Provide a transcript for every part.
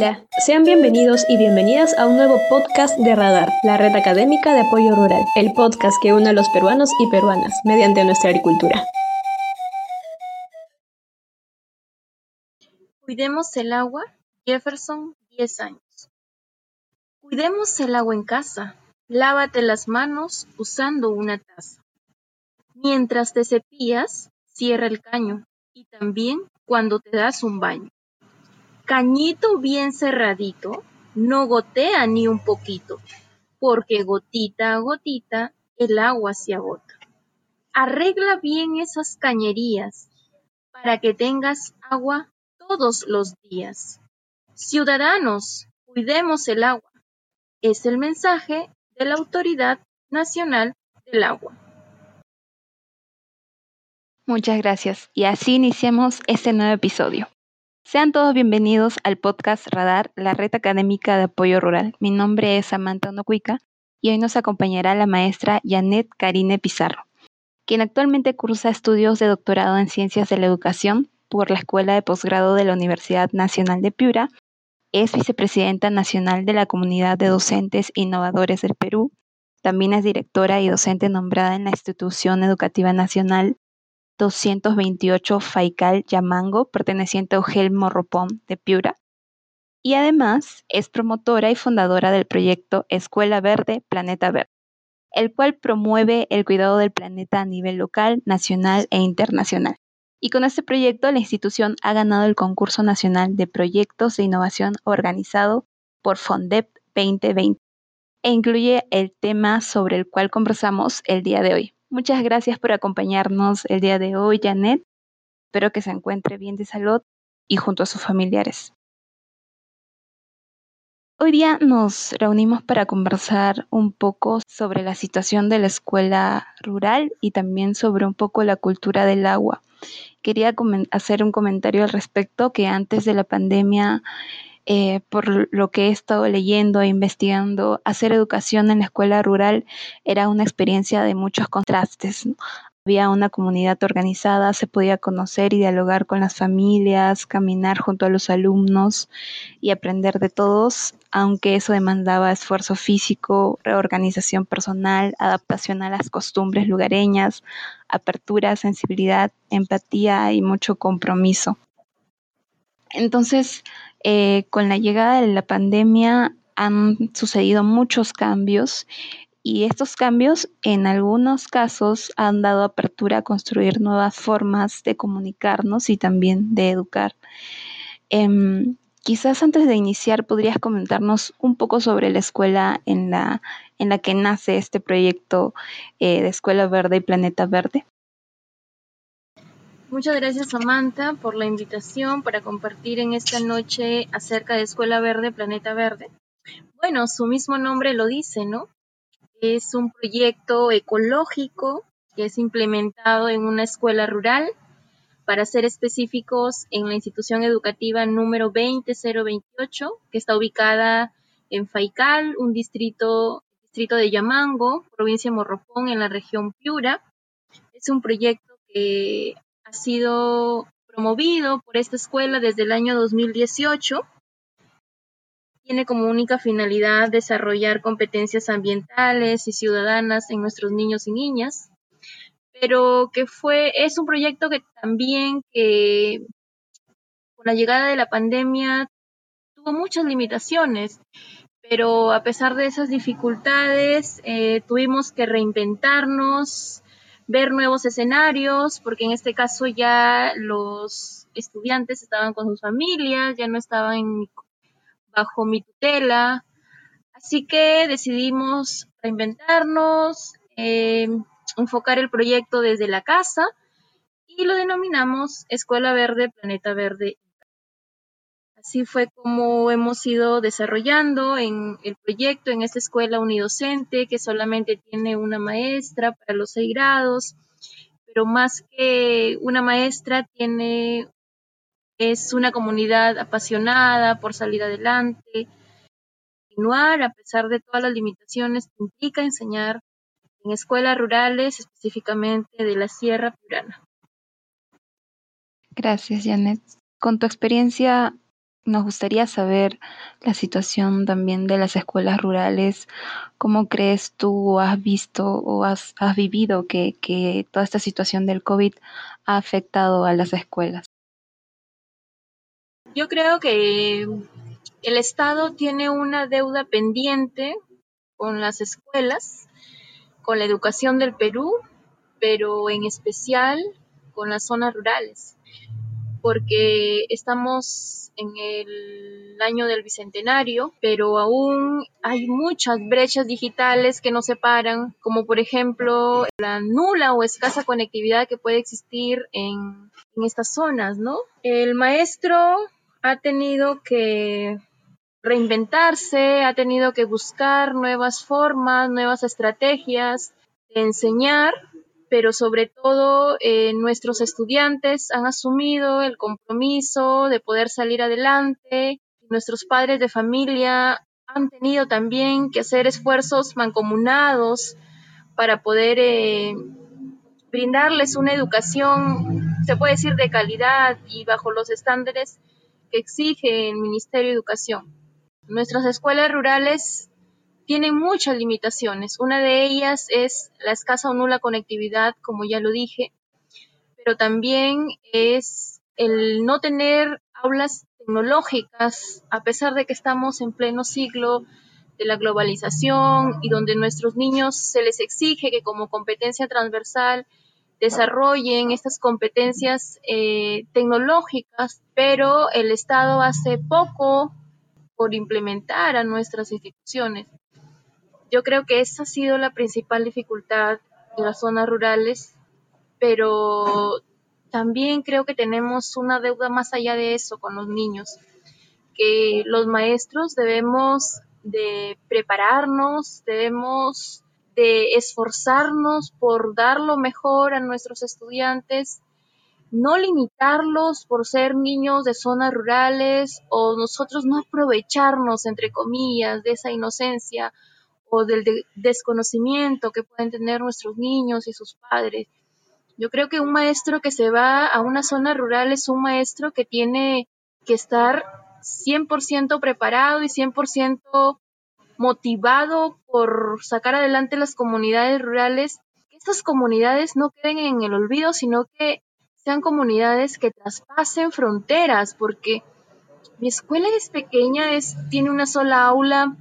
Hola, sean bienvenidos y bienvenidas a un nuevo podcast de Radar, la red académica de apoyo rural, el podcast que une a los peruanos y peruanas mediante nuestra agricultura. Cuidemos el agua, Jefferson, 10 años. Cuidemos el agua en casa. Lávate las manos usando una taza. Mientras te cepillas, cierra el caño y también cuando te das un baño. Cañito bien cerradito, no gotea ni un poquito, porque gotita a gotita el agua se agota. Arregla bien esas cañerías para que tengas agua todos los días. Ciudadanos, cuidemos el agua. Es el mensaje de la Autoridad Nacional del Agua. Muchas gracias. Y así iniciamos este nuevo episodio. Sean todos bienvenidos al podcast Radar, la red académica de apoyo rural. Mi nombre es Samantha Onocuica y hoy nos acompañará la maestra Janet Karine Pizarro, quien actualmente cursa estudios de doctorado en Ciencias de la Educación por la Escuela de Posgrado de la Universidad Nacional de Piura. Es vicepresidenta nacional de la Comunidad de Docentes Innovadores del Perú. También es directora y docente nombrada en la Institución Educativa Nacional 228 Faical Yamango, perteneciente a Eugel Morropón de Piura. Y además es promotora y fundadora del proyecto Escuela Verde, Planeta Verde, el cual promueve el cuidado del planeta a nivel local, nacional e internacional. Y con este proyecto la institución ha ganado el concurso nacional de proyectos de innovación organizado por FONDEP 2020 e incluye el tema sobre el cual conversamos el día de hoy, Muchas gracias por acompañarnos el día de hoy, Janet. Espero que se encuentre bien de salud y junto a sus familiares. Hoy día nos reunimos para conversar un poco sobre la situación de la escuela rural y también sobre un poco la cultura del agua. Quería hacer un comentario al respecto que antes de la pandemia eh, por lo que he estado leyendo e investigando, hacer educación en la escuela rural era una experiencia de muchos contrastes. Había una comunidad organizada, se podía conocer y dialogar con las familias, caminar junto a los alumnos y aprender de todos, aunque eso demandaba esfuerzo físico, reorganización personal, adaptación a las costumbres lugareñas, apertura, sensibilidad, empatía y mucho compromiso. Entonces, eh, con la llegada de la pandemia han sucedido muchos cambios y estos cambios en algunos casos han dado apertura a construir nuevas formas de comunicarnos y también de educar. Em, quizás antes de iniciar podrías comentarnos un poco sobre la escuela en la, en la que nace este proyecto eh, de Escuela Verde y Planeta Verde. Muchas gracias Samantha por la invitación para compartir en esta noche acerca de Escuela Verde, Planeta Verde. Bueno, su mismo nombre lo dice, ¿no? Es un proyecto ecológico que es implementado en una escuela rural, para ser específicos, en la institución educativa número 20028, que está ubicada en Faical, un distrito, distrito de Yamango, provincia de Morropón, en la región Piura. Es un proyecto que ha sido promovido por esta escuela desde el año 2018. Tiene como única finalidad desarrollar competencias ambientales y ciudadanas en nuestros niños y niñas, pero que fue, es un proyecto que también con la llegada de la pandemia tuvo muchas limitaciones, pero a pesar de esas dificultades eh, tuvimos que reinventarnos, ver nuevos escenarios, porque en este caso ya los estudiantes estaban con sus familias, ya no estaban bajo mi tutela. Así que decidimos reinventarnos, eh, enfocar el proyecto desde la casa y lo denominamos Escuela Verde, Planeta Verde Así fue como hemos ido desarrollando en el proyecto en esta escuela unidocente que solamente tiene una maestra para los seis grados, pero más que una maestra tiene es una comunidad apasionada por salir adelante, continuar a pesar de todas las limitaciones que implica enseñar en escuelas rurales, específicamente de la Sierra Purana. Gracias, Janet. Con tu experiencia nos gustaría saber la situación también de las escuelas rurales. ¿Cómo crees tú o has visto o has, vivido que, que toda esta situación del COVID ha afectado a las escuelas? Yo creo que el Estado tiene una deuda pendiente con las escuelas, con la educación del Perú, pero en especial con las zonas rurales, porque estamos en el año del bicentenario, pero aún hay muchas brechas digitales que nos separan, como por ejemplo la nula o escasa conectividad que puede existir en, en estas zonas, ¿no? El maestro ha tenido que reinventarse, ha tenido que buscar nuevas formas, nuevas estrategias de enseñar pero sobre todo eh, nuestros estudiantes han asumido el compromiso de poder salir adelante. Nuestros padres de familia han tenido también que hacer esfuerzos mancomunados para poder eh, brindarles una educación, se puede decir, de calidad y bajo los estándares que exige el Ministerio de Educación. Nuestras escuelas rurales tienen muchas limitaciones. Una de ellas es la escasa o nula conectividad, como ya lo dije, pero también es el no tener aulas tecnológicas, a pesar de que estamos en pleno siglo de la globalización y donde nuestros niños se les exige que como competencia transversal desarrollen estas competencias eh, tecnológicas, pero el Estado hace poco por implementar a nuestras instituciones. Yo creo que esa ha sido la principal dificultad en las zonas rurales, pero también creo que tenemos una deuda más allá de eso con los niños, que los maestros debemos de prepararnos, debemos de esforzarnos por dar lo mejor a nuestros estudiantes, no limitarlos por ser niños de zonas rurales o nosotros no aprovecharnos, entre comillas, de esa inocencia o del desconocimiento que pueden tener nuestros niños y sus padres. Yo creo que un maestro que se va a una zona rural es un maestro que tiene que estar 100% preparado y 100% motivado por sacar adelante las comunidades rurales, que estas comunidades no queden en el olvido, sino que sean comunidades que traspasen fronteras, porque mi escuela es pequeña, es, tiene una sola aula,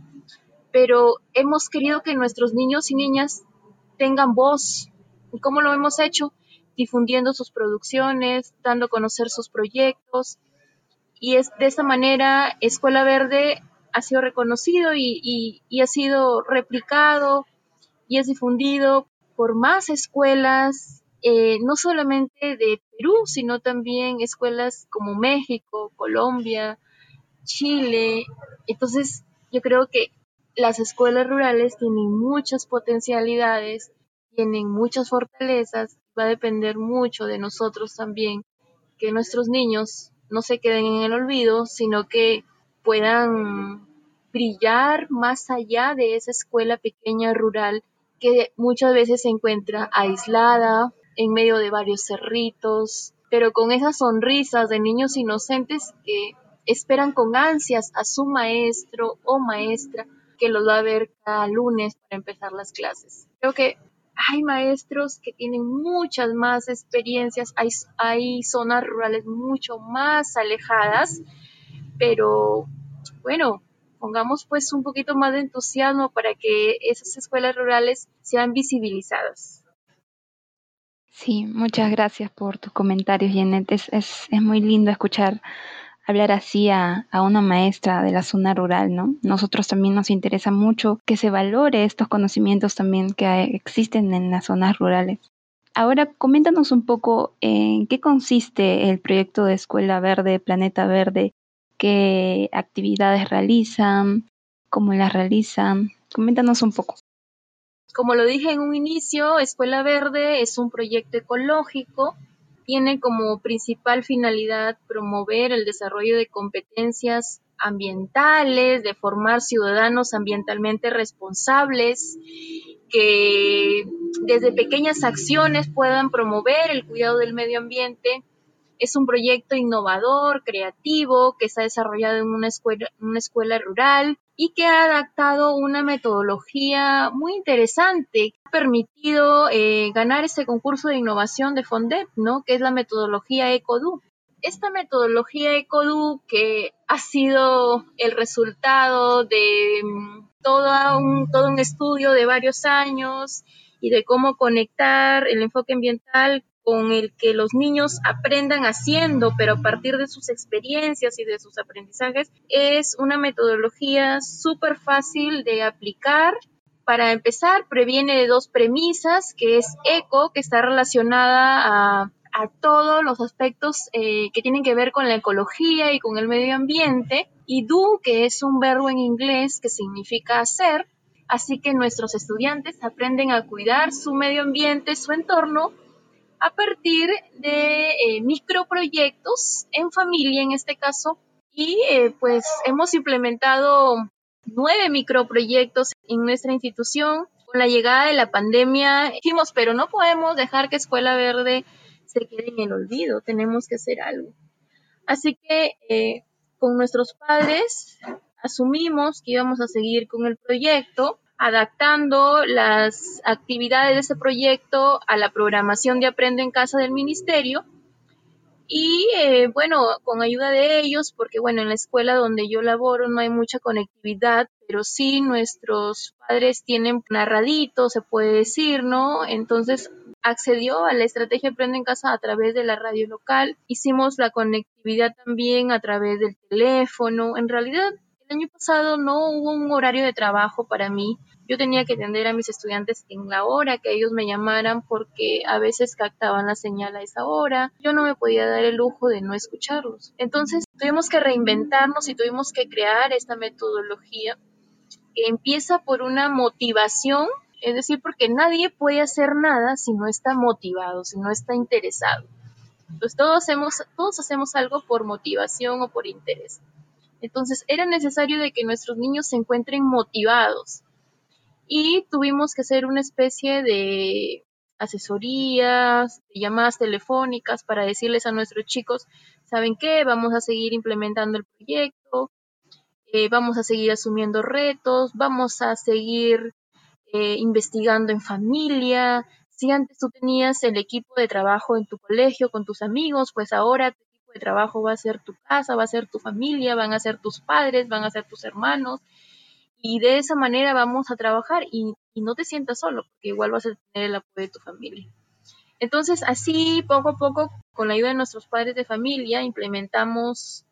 pero hemos querido que nuestros niños y niñas tengan voz. ¿Y cómo lo hemos hecho? Difundiendo sus producciones, dando a conocer sus proyectos. Y es de esta manera Escuela Verde ha sido reconocido y, ha sido replicado y es difundido por más escuelas, eh, no solamente de Perú, sino también escuelas como México, Colombia, Chile. Entonces, yo creo que las escuelas rurales tienen muchas potencialidades, tienen muchas fortalezas, va a depender mucho de nosotros también que nuestros niños no se queden en el olvido, sino que puedan brillar más allá de esa escuela pequeña rural que muchas veces se encuentra aislada en medio de varios cerritos, pero con esas sonrisas de niños inocentes que esperan con ansias a su maestro o maestra que los va a ver cada lunes para empezar las clases. Creo que hay maestros que tienen muchas más experiencias, hay, hay zonas rurales mucho más alejadas, pero bueno, pongamos pues un poquito más de entusiasmo para que esas escuelas rurales sean visibilizadas. Sí, muchas gracias por tus comentarios, Jeanette. Es, es, es muy lindo escuchar hablar así a, una maestra de la zona rural, ¿no? Nosotros también nos interesa mucho que se valore estos conocimientos también que existen en las zonas rurales. Ahora, coméntanos un poco en qué consiste el proyecto de Escuela Verde, Planeta Verde, qué actividades realizan, cómo las realizan. Coméntanos un poco. Como lo dije en un inicio, Escuela Verde es un proyecto ecológico tiene como principal finalidad promover el desarrollo de competencias ambientales, de formar ciudadanos ambientalmente responsables, que desde pequeñas acciones puedan promover el cuidado del medio ambiente. Es un proyecto innovador, creativo, que está desarrollado en una escuela, una escuela rural y que ha adaptado una metodología muy interesante que ha permitido eh, ganar este concurso de innovación de Fondet, ¿no? que es la metodología ECODU. Esta metodología ECODU que ha sido el resultado de mm, todo un, todo un estudio de varios años y de cómo conectar el enfoque ambiental con el que los niños aprendan haciendo, pero a partir de sus experiencias y de sus aprendizajes, es una metodología súper fácil de aplicar. Para empezar, previene de dos premisas, que es ECO, que está relacionada a, todos los aspectos eh, que tienen que ver con la ecología y con el medio ambiente, y do, que es un verbo en inglés que significa hacer, así que nuestros estudiantes aprenden a cuidar su medio ambiente, su entorno, a partir de eh, microproyectos en familia en este caso y eh, pues hemos implementado nueve microproyectos en nuestra institución. Con la llegada de la pandemia dijimos, pero no podemos dejar que Escuela Verde se quede en el olvido, tenemos que hacer algo. Así que eh, con nuestros padres asumimos que íbamos a seguir con el proyecto adaptando las actividades de ese proyecto a la programación de Aprende en Casa del Ministerio. Y eh, bueno, con ayuda de ellos, porque bueno, en la escuela donde yo laboro no hay mucha conectividad, pero sí nuestros padres tienen narradito, se puede decir, ¿no? Entonces accedió a la estrategia Aprende en Casa a través de la radio local. Hicimos la conectividad también a través del teléfono. En realidad, el año pasado no hubo un horario de trabajo para mí. Yo tenía que atender a mis estudiantes en la hora que ellos me llamaran porque a veces captaban la señal a esa hora. Yo no me podía dar el lujo de no escucharlos. Entonces tuvimos que reinventarnos y tuvimos que crear esta metodología que empieza por una motivación, es decir, porque nadie puede hacer nada si no está motivado, si no está interesado. Entonces todos hacemos, todos hacemos algo por motivación o por interés. Entonces era necesario de que nuestros niños se encuentren motivados y tuvimos que hacer una especie de asesorías, llamadas telefónicas para decirles a nuestros chicos, ¿saben qué? Vamos a seguir implementando el proyecto, eh, vamos a seguir asumiendo retos, vamos a seguir eh, investigando en familia. Si antes tú tenías el equipo de trabajo en tu colegio con tus amigos, pues ahora trabajo va a ser tu casa, va a ser tu familia, van a ser tus padres, van a ser tus hermanos. Y de esa manera vamos a trabajar y, no te sientas solo, porque igual vas a tener el apoyo de tu familia. Entonces, así poco a poco, con la ayuda de nuestros padres de familia, implementamos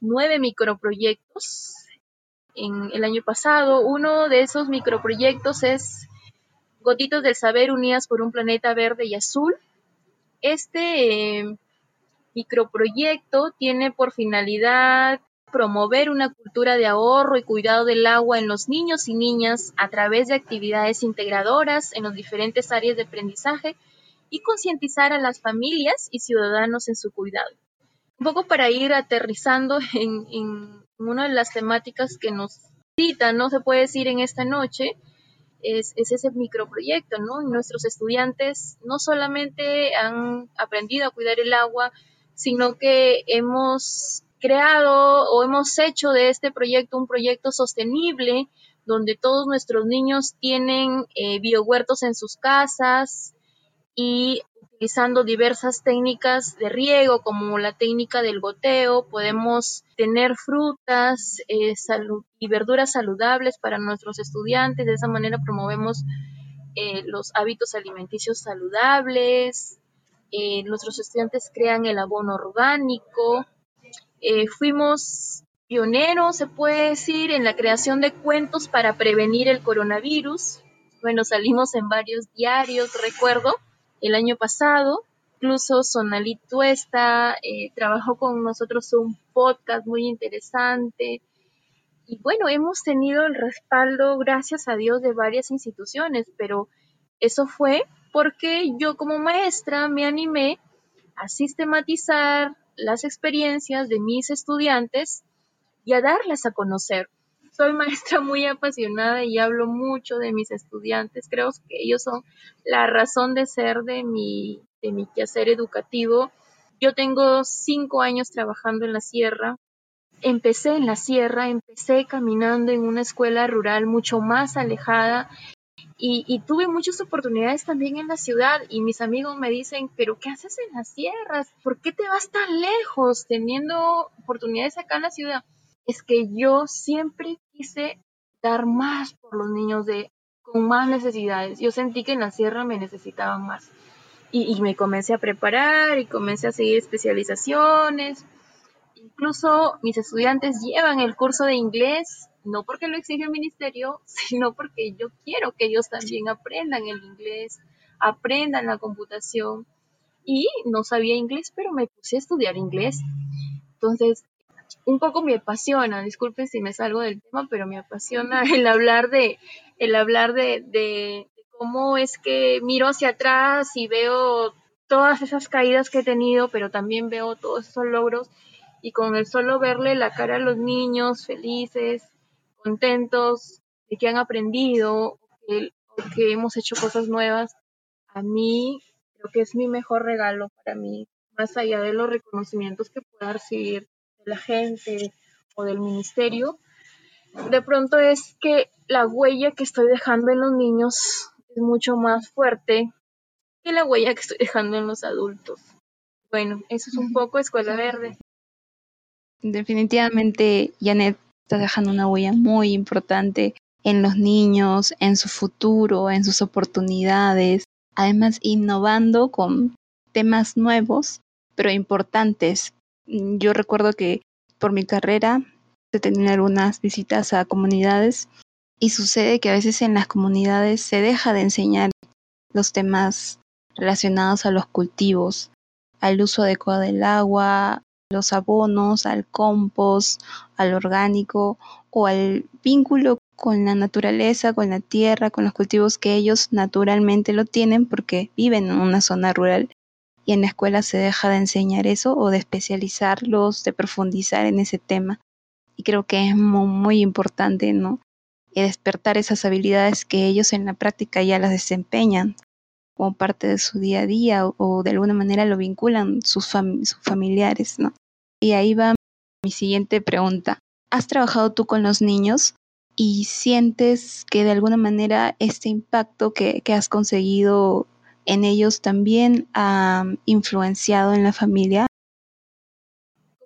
nueve microproyectos en el año pasado. Uno de esos microproyectos es Gotitos del Saber Unidas por un Planeta Verde y Azul. Este eh, microproyecto tiene por finalidad promover una cultura de ahorro y cuidado del agua en los niños y niñas a través de actividades integradoras en las diferentes áreas de aprendizaje y concientizar a las familias y ciudadanos en su cuidado. Un poco para ir aterrizando en, una de las temáticas que nos cita, no se puede decir en esta noche, es, es, ese microproyecto, ¿no? Nuestros estudiantes no solamente han aprendido a cuidar el agua, sino que hemos creado o hemos hecho de este proyecto un proyecto sostenible donde todos nuestros niños tienen eh, biohuertos en sus casas y utilizando diversas técnicas de riego como la técnica del goteo podemos tener frutas eh, y verduras saludables para nuestros estudiantes. De esa manera promovemos eh, los hábitos alimenticios saludables eh, nuestros estudiantes crean el abono orgánico. Eh, fuimos pioneros, se puede decir, en la creación de cuentos para prevenir el coronavirus. Bueno, salimos en varios diarios, recuerdo, el año pasado. Incluso Sonalito está, eh, trabajó con nosotros un podcast muy interesante. Y bueno, hemos tenido el respaldo, gracias a Dios, de varias instituciones, pero eso fue porque yo como maestra me animé a sistematizar las experiencias de mis estudiantes y a darlas a conocer. Soy maestra muy apasionada y hablo mucho de mis estudiantes. Creo que ellos son la razón de ser de mi, de mi quehacer educativo. Yo tengo cinco años trabajando en la sierra. Empecé en la sierra, empecé caminando en una escuela rural mucho más alejada y, tuve muchas oportunidades también en la ciudad y mis amigos me dicen, pero ¿qué haces en las sierras? ¿Por qué te vas tan lejos teniendo oportunidades acá en la ciudad? Es que yo siempre quise dar más por los niños de con más necesidades. Yo sentí que en la sierra me necesitaban más. Y, y me comencé a preparar y comencé a seguir especializaciones. Incluso mis estudiantes llevan el curso de inglés no porque lo exige el ministerio, sino porque yo quiero que ellos también aprendan el inglés, aprendan la computación. Y no sabía inglés, pero me puse a estudiar inglés. Entonces, un poco me apasiona, disculpen si me salgo del tema, pero me apasiona el hablar de, el hablar de, de cómo es que miro hacia atrás y veo todas esas caídas que he tenido, pero también veo todos esos logros y con el solo verle la cara a los niños felices, contentos de que han aprendido o que, hemos hecho cosas nuevas, a mí creo que es mi mejor regalo para mí, más allá de los reconocimientos que pueda recibir de la gente o del ministerio, de pronto es que la huella que estoy dejando en los niños es mucho más fuerte que la huella que estoy dejando en los adultos. Bueno, eso es un poco Escuela Verde. Definitivamente, Janet, está dejando una huella muy importante en los niños, en su futuro, en sus oportunidades, además innovando con temas nuevos, pero importantes. Yo recuerdo que por mi carrera he tenido algunas visitas a comunidades y sucede que a veces en las comunidades se deja de enseñar los temas relacionados a los cultivos, al uso adecuado del agua, los abonos, al compost, al orgánico o al vínculo con la naturaleza, con la tierra, con los cultivos que ellos naturalmente lo tienen porque viven en una zona rural y en la escuela se deja de enseñar eso o de especializarlos, de profundizar en ese tema. Y creo que es muy, importante, ¿no? Despertar esas habilidades que ellos en la práctica ya las desempeñan como parte de su día a día o, de alguna manera lo vinculan sus familiares, ¿no? Y ahí va mi siguiente pregunta. ¿Has trabajado tú con los niños y sientes que de alguna manera este impacto que, has conseguido en ellos también ha influenciado en la familia?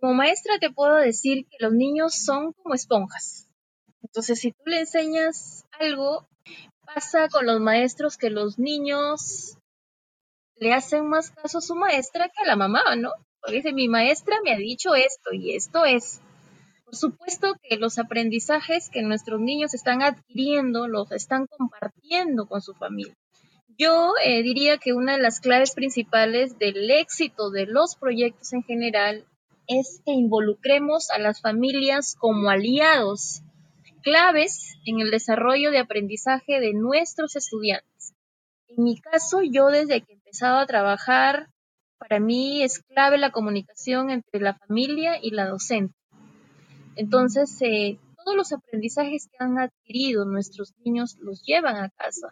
Como maestra te puedo decir que los niños son como esponjas. Entonces, si tú le enseñas algo, pasa con los maestros que los niños le hacen más caso a su maestra que a la mamá, ¿no? Dice, mi maestra me ha dicho esto y esto es. Por supuesto que los aprendizajes que nuestros niños están adquiriendo los están compartiendo con su familia. Yo eh, diría que una de las claves principales del éxito de los proyectos en general es que involucremos a las familias como aliados claves en el desarrollo de aprendizaje de nuestros estudiantes. En mi caso, yo desde que he empezado a trabajar para mí es clave la comunicación entre la familia y la docente. Entonces, eh, todos los aprendizajes que han adquirido nuestros niños los llevan a casa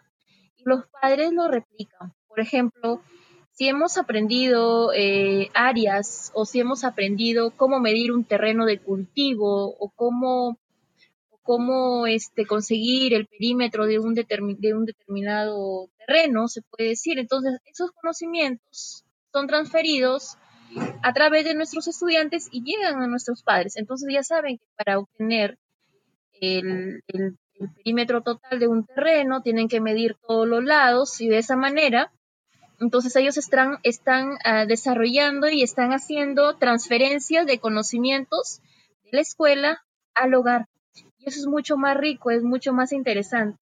y los padres lo replican. Por ejemplo, si hemos aprendido eh, áreas o si hemos aprendido cómo medir un terreno de cultivo o cómo, cómo este, conseguir el perímetro de un, de un determinado terreno, se puede decir. Entonces, esos conocimientos son transferidos a través de nuestros estudiantes y llegan a nuestros padres. Entonces ya saben que para obtener el, perímetro total de un terreno tienen que medir todos los lados y de esa manera, entonces ellos están, están ah, desarrollando y están haciendo transferencias de conocimientos de la escuela al hogar. Y eso es mucho más rico, es mucho más interesante.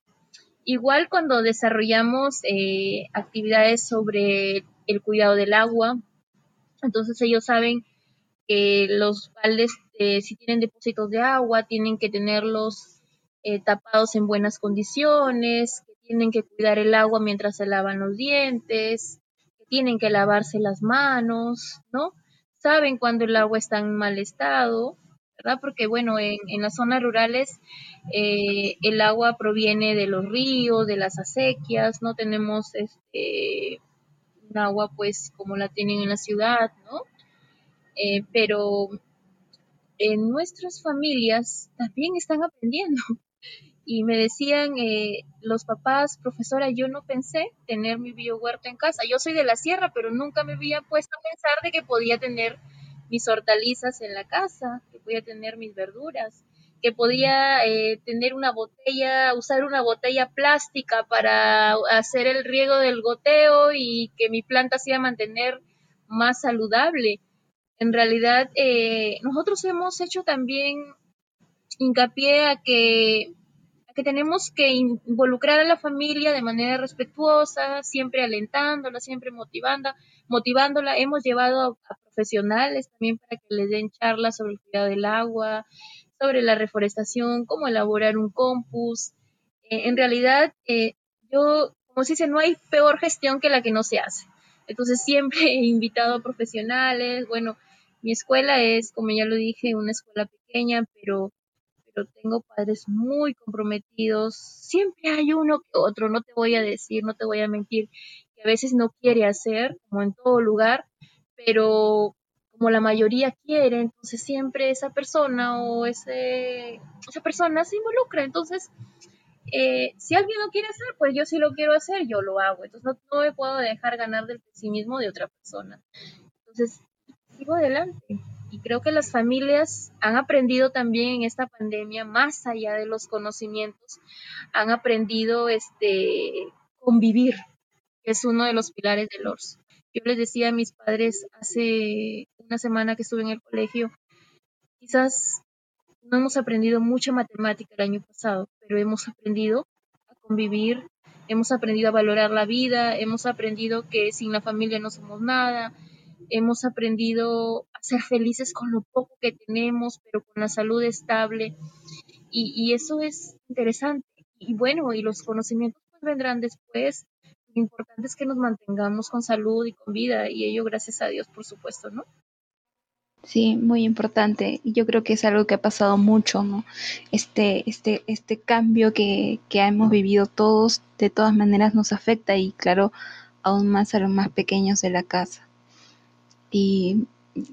Igual cuando desarrollamos eh, actividades sobre el cuidado del agua. Entonces ellos saben que los baldes, eh, si tienen depósitos de agua, tienen que tenerlos eh, tapados en buenas condiciones, que tienen que cuidar el agua mientras se lavan los dientes, que tienen que lavarse las manos, ¿no? Saben cuando el agua está en mal estado, ¿verdad? Porque, bueno, en, las zonas rurales eh, el agua proviene de los ríos, de las acequias, no tenemos este agua pues como la tienen en la ciudad, ¿no? eh, pero en nuestras familias también están aprendiendo. Y me decían eh, los papás, profesora, yo no pensé tener mi biohuerto en casa. Yo soy de la sierra, pero nunca me había puesto a pensar de que podía tener mis hortalizas en la casa, que podía tener mis verduras, que podía eh, tener una botella, usar una botella plástica para hacer el riego del goteo y que mi planta se iba a mantener más saludable. En realidad, eh, nosotros hemos hecho también hincapié a que, a que tenemos que involucrar a la familia de manera respetuosa, siempre alentándola, siempre motivando, motivándola. Hemos llevado a, profesionales también para que les den charlas sobre el cuidado del agua, sobre la reforestación, cómo elaborar un compus. Eh, en realidad, eh, yo, como se dice, no hay peor gestión que la que no se hace. Entonces siempre he invitado a profesionales, bueno, mi escuela es, como ya lo dije, una escuela pequeña, pero, pero tengo padres muy comprometidos. Siempre hay uno que otro, no te voy a decir, no te voy a mentir, que a veces no quiere hacer, como en todo lugar, pero como la mayoría quiere, entonces siempre esa persona o ese, esa persona se involucra. Entonces, eh, si alguien lo quiere hacer, pues yo sí lo quiero hacer, yo lo hago. Entonces no, no me puedo dejar ganar del pesimismo de otra persona. Entonces, sigo adelante. Y creo que las familias han aprendido también en esta pandemia, más allá de los conocimientos, han aprendido este convivir, que es uno de los pilares del ORS. Yo les decía a mis padres hace una semana que estuve en el colegio, quizás no hemos aprendido mucha matemática el año pasado, pero hemos aprendido a convivir, hemos aprendido a valorar la vida, hemos aprendido que sin la familia no somos nada, hemos aprendido a ser felices con lo poco que tenemos, pero con la salud estable. Y, eso es interesante. Y bueno, y los conocimientos pues vendrán después. Lo importante es que nos mantengamos con salud y con vida, y ello gracias a Dios, por supuesto, ¿no? Sí, muy importante. Y yo creo que es algo que ha pasado mucho, ¿no? Este, este, este cambio que, que hemos vivido todos, de todas maneras nos afecta y claro, aún más a los más pequeños de la casa. Y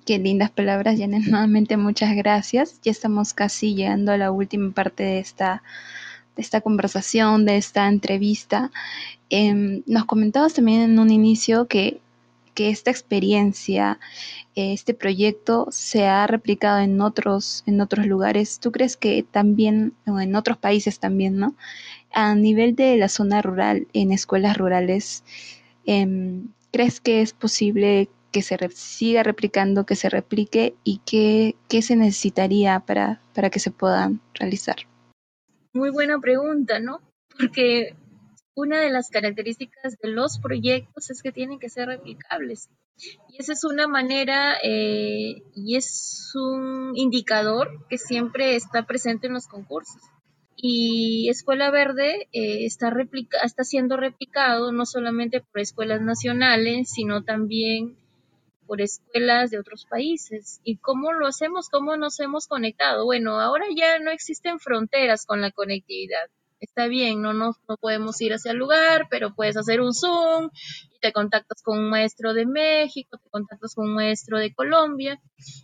qué lindas palabras, Janet. Nuevamente muchas gracias. Ya estamos casi llegando a la última parte de esta, de esta conversación, de esta entrevista. Em, nos comentabas también en un inicio que, que esta experiencia, este proyecto se ha replicado en otros, en otros lugares. ¿Tú crees que también, o en otros países también, ¿no? A nivel de la zona rural, en escuelas rurales, em, ¿crees que es posible que se siga replicando, que se replique y qué, se necesitaría para, para que se puedan realizar? Muy buena pregunta, ¿no? Porque una de las características de los proyectos es que tienen que ser replicables. Y esa es una manera eh, y es un indicador que siempre está presente en los concursos. Y Escuela Verde eh, está, está siendo replicado no solamente por escuelas nacionales, sino también por escuelas de otros países. ¿Y cómo lo hacemos? ¿Cómo nos hemos conectado? Bueno, ahora ya no existen fronteras con la conectividad. Está bien, no, no, podemos ir hacia el lugar, pero puedes hacer un Zoom y te contactas con un maestro de México, te contactas con un maestro de Colombia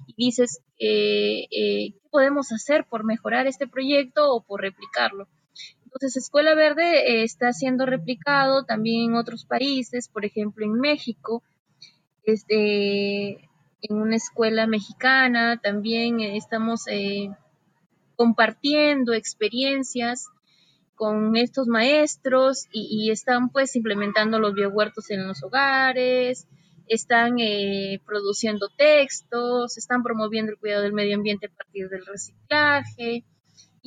y dices, eh, ¿qué podemos hacer por mejorar este proyecto o por replicarlo? Entonces, Escuela Verde eh, está siendo replicado también en otros países, por ejemplo, en México este, en una escuela mexicana, también eh, estamos eh, compartiendo experiencias con estos maestros y, están pues implementando los biohuertos en los hogares, están eh, produciendo textos, están promoviendo el cuidado del medio ambiente a partir del reciclaje,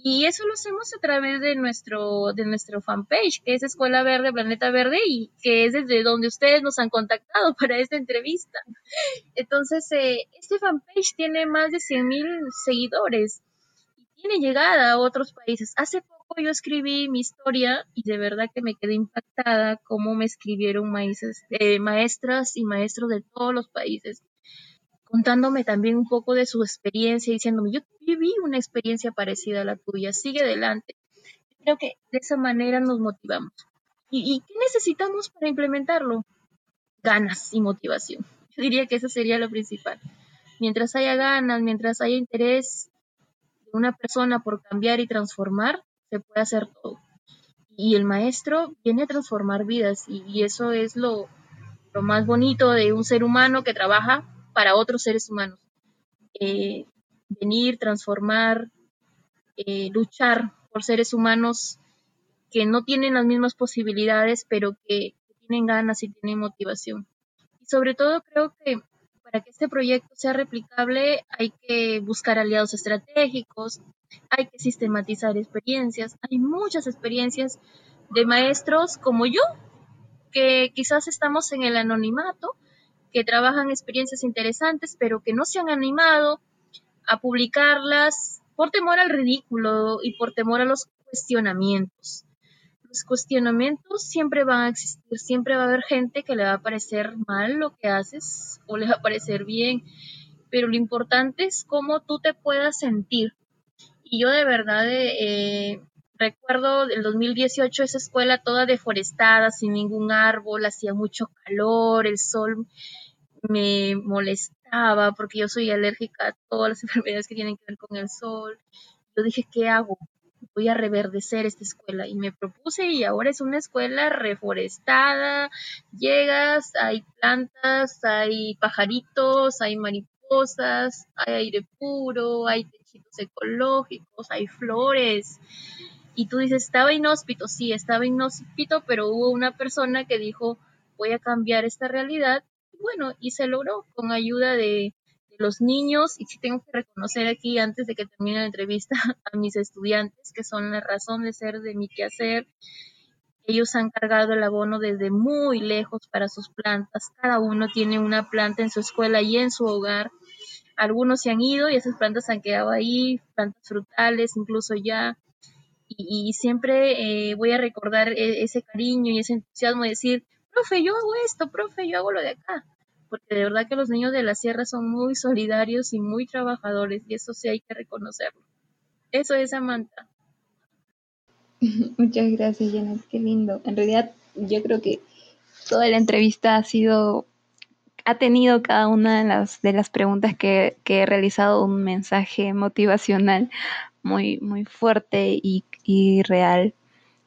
y eso lo hacemos a través de nuestro, de nuestro fanpage, que es Escuela Verde, Planeta Verde, y que es desde donde ustedes nos han contactado para esta entrevista. Entonces, eh, este fanpage tiene más de 100 mil seguidores tiene llegada a otros países. Hace poco yo escribí mi historia y de verdad que me quedé impactada cómo me escribieron eh, maestras y maestros de todos los países contándome también un poco de su experiencia, diciéndome, yo viví una experiencia parecida a la tuya, sigue adelante. Creo que de esa manera nos motivamos. ¿Y, qué necesitamos para implementarlo? Ganas y motivación. Yo diría que eso sería lo principal. Mientras haya ganas, mientras haya interés una persona por cambiar y transformar, se puede hacer todo. Y el maestro viene a transformar vidas y, eso es lo, lo, más bonito de un ser humano que trabaja para otros seres humanos. Eh, venir, transformar, eh, luchar por seres humanos que no tienen las mismas posibilidades, pero que, tienen ganas y tienen motivación. Y sobre todo creo que para que este proyecto sea replicable hay que buscar aliados estratégicos, hay que sistematizar experiencias. Hay muchas experiencias de maestros como yo, que quizás estamos en el anonimato, que trabajan experiencias interesantes, pero que no se han animado a publicarlas por temor al ridículo y por temor a los cuestionamientos los cuestionamientos siempre van a existir, siempre va a haber gente que le va a parecer mal lo que haces o le va a parecer bien, pero lo importante es cómo tú te puedas sentir. Y yo de verdad eh, recuerdo el 2018 esa escuela toda deforestada, sin ningún árbol, hacía mucho calor, el sol me molestaba porque yo soy alérgica a todas las enfermedades que tienen que ver con el sol. Yo dije, ¿qué hago? Voy a reverdecer esta escuela y me propuse y ahora es una escuela reforestada, llegas, hay plantas, hay pajaritos, hay mariposas, hay aire puro, hay tejidos ecológicos, hay flores. Y tú dices, estaba inhóspito, sí, estaba inhóspito, pero hubo una persona que dijo, voy a cambiar esta realidad. Y bueno, y se logró con ayuda de los niños, y sí tengo que reconocer aquí antes de que termine la entrevista a mis estudiantes, que son la razón de ser de mi quehacer. Ellos han cargado el abono desde muy lejos para sus plantas. Cada uno tiene una planta en su escuela y en su hogar. Algunos se han ido y esas plantas han quedado ahí, plantas frutales incluso ya. Y, siempre eh, voy a recordar e, ese cariño y ese entusiasmo de decir, profe, yo hago esto, profe, yo hago lo de acá porque de verdad que los niños de la sierra son muy solidarios y muy trabajadores y eso sí hay que reconocerlo. Eso es Samantha. Muchas gracias, Janet, qué lindo. En realidad, yo creo que toda la entrevista ha sido, ha tenido cada una de las, de las preguntas que, que he realizado un mensaje motivacional muy, muy fuerte y, y real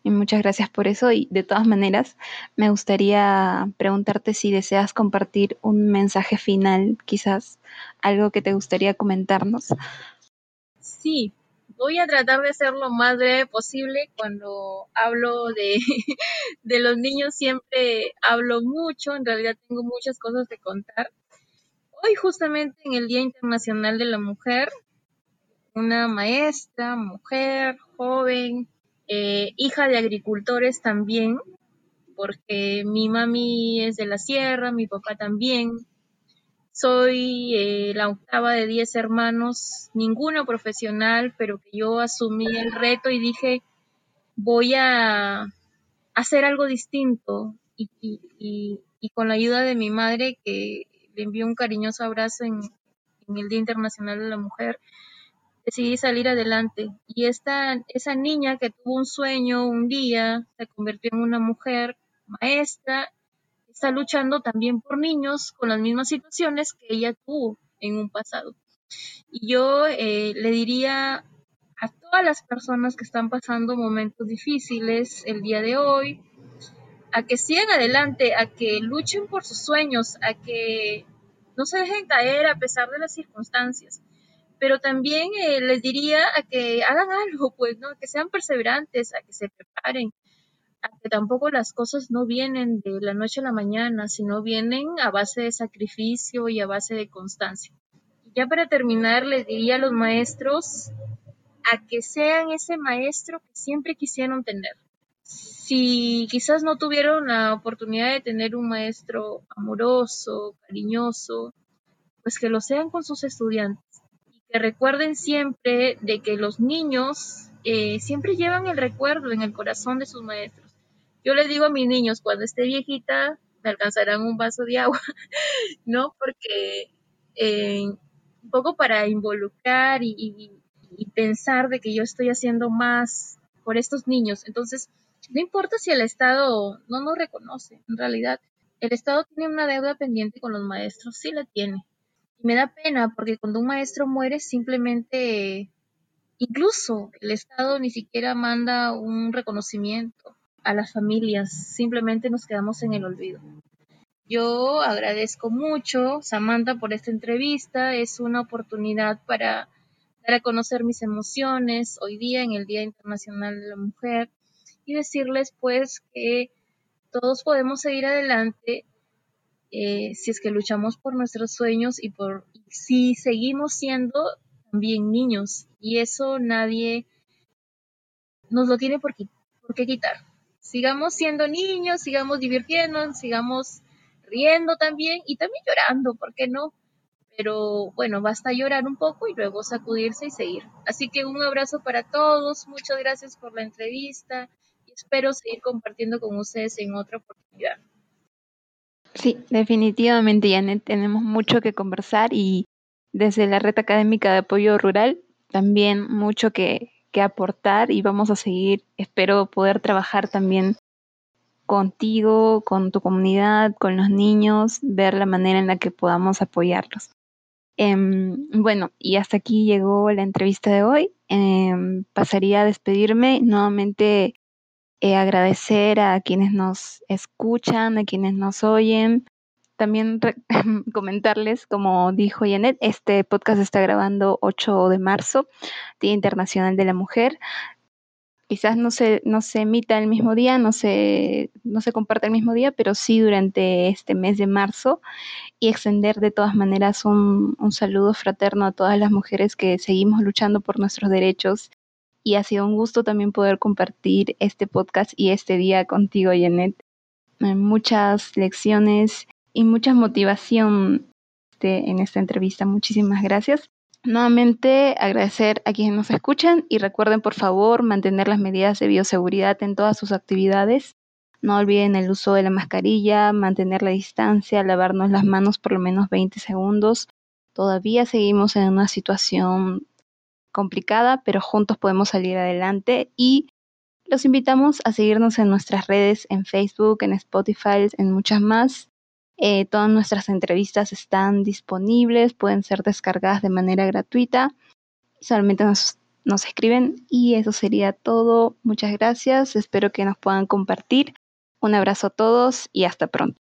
y muchas gracias por eso. Y de todas maneras, me gustaría preguntarte si deseas compartir un mensaje final, quizás algo que te gustaría comentarnos. Sí, voy a tratar de ser lo más breve posible. Cuando hablo de, de los niños siempre hablo mucho, en realidad tengo muchas cosas que contar. Hoy justamente en el Día Internacional de la Mujer, una maestra, mujer, joven, eh, hija de agricultores también, porque mi mami es de la sierra, mi papá también. Soy eh, la octava de diez hermanos, ninguno profesional, pero que yo asumí el reto y dije, voy a hacer algo distinto. Y, con la ayuda de mi madre, que le envió un cariñoso abrazo en el Día Internacional de la Mujer, decidí salir adelante. Y esta, esa niña que tuvo un sueño un día, se convirtió en una mujer maestra, está luchando también por niños con las mismas situaciones que ella tuvo en un pasado. Y yo eh, le diría a todas las personas que están pasando momentos difíciles el día de hoy, a que sigan adelante, a que luchen por sus sueños, a que no se dejen caer a pesar de las circunstancias pero también eh, les diría a que hagan algo, pues, ¿no? Que sean perseverantes, a que se preparen, a que tampoco las cosas no vienen de la noche a la mañana, sino vienen a base de sacrificio y a base de constancia. Y ya para terminar, les diría a los maestros a que sean ese maestro que siempre quisieron tener. Si quizás no tuvieron la oportunidad de tener un maestro amoroso, cariñoso, pues que lo sean con sus estudiantes que recuerden siempre de que los niños eh, siempre llevan el recuerdo en el corazón de sus maestros. Yo les digo a mis niños, cuando esté viejita, me alcanzarán un vaso de agua, ¿no? Porque eh, un poco para involucrar y, pensar de que yo estoy haciendo más por estos niños. Entonces, no importa si el Estado no nos reconoce, en realidad, el Estado tiene una deuda pendiente con los maestros, sí la tiene Y me da pena porque cuando un maestro muere simplemente, incluso el Estado ni siquiera manda un reconocimiento a las familias, simplemente nos quedamos en el olvido. Yo agradezco mucho, Samantha, por esta entrevista. Es una oportunidad para dar a conocer mis emociones hoy día en el Día Internacional de la Mujer y decirles pues que todos podemos seguir adelante eh, si es que luchamos por nuestros sueños y por si seguimos siendo también niños y eso nadie nos lo tiene por, por qué quitar. Sigamos siendo niños, sigamos divirtiéndonos, sigamos riendo también y también llorando, ¿por qué no? Pero bueno, basta llorar un poco y luego sacudirse y seguir. Así que un abrazo para todos, muchas gracias por la entrevista y espero seguir compartiendo con ustedes en otra oportunidad. Sí, definitivamente, Janet, tenemos mucho que conversar y desde la red académica de apoyo rural también mucho que, que aportar y vamos a seguir, espero poder trabajar también contigo, con tu comunidad, con los niños, ver la manera en la que podamos apoyarlos. Em, bueno, y hasta aquí llegó la entrevista de hoy. Em, pasaría a despedirme nuevamente eh, agradecer a quienes nos escuchan, a quienes nos oyen. También comentarles, como dijo Janet, este podcast está grabando 8 de marzo, Día Internacional de la Mujer. Quizás no se, no se emita el mismo día, no se, no se comparte el mismo día, pero sí durante este mes de marzo y extender de todas maneras un, un saludo fraterno a todas las mujeres que seguimos luchando por nuestros derechos y ha sido un gusto también poder compartir este podcast y este día contigo, Janet. Eh, muchas lecciones y mucha motivación en esta entrevista. Muchísimas gracias. Nuevamente agradecer a quienes nos escuchan y recuerden por favor mantener las medidas de bioseguridad en todas sus actividades. No olviden el uso de la mascarilla, mantener la distancia, lavarnos las manos por lo menos 20 segundos. Todavía seguimos en una situación complicada, pero juntos podemos salir adelante y los invitamos a seguirnos en nuestras redes, en Facebook, en Spotify, en muchas más. Eh, todas nuestras entrevistas están disponibles, pueden ser descargadas de manera gratuita. Solamente nos, nos escriben y eso sería todo. Muchas gracias, espero que nos puedan compartir. Un abrazo a todos y hasta pronto.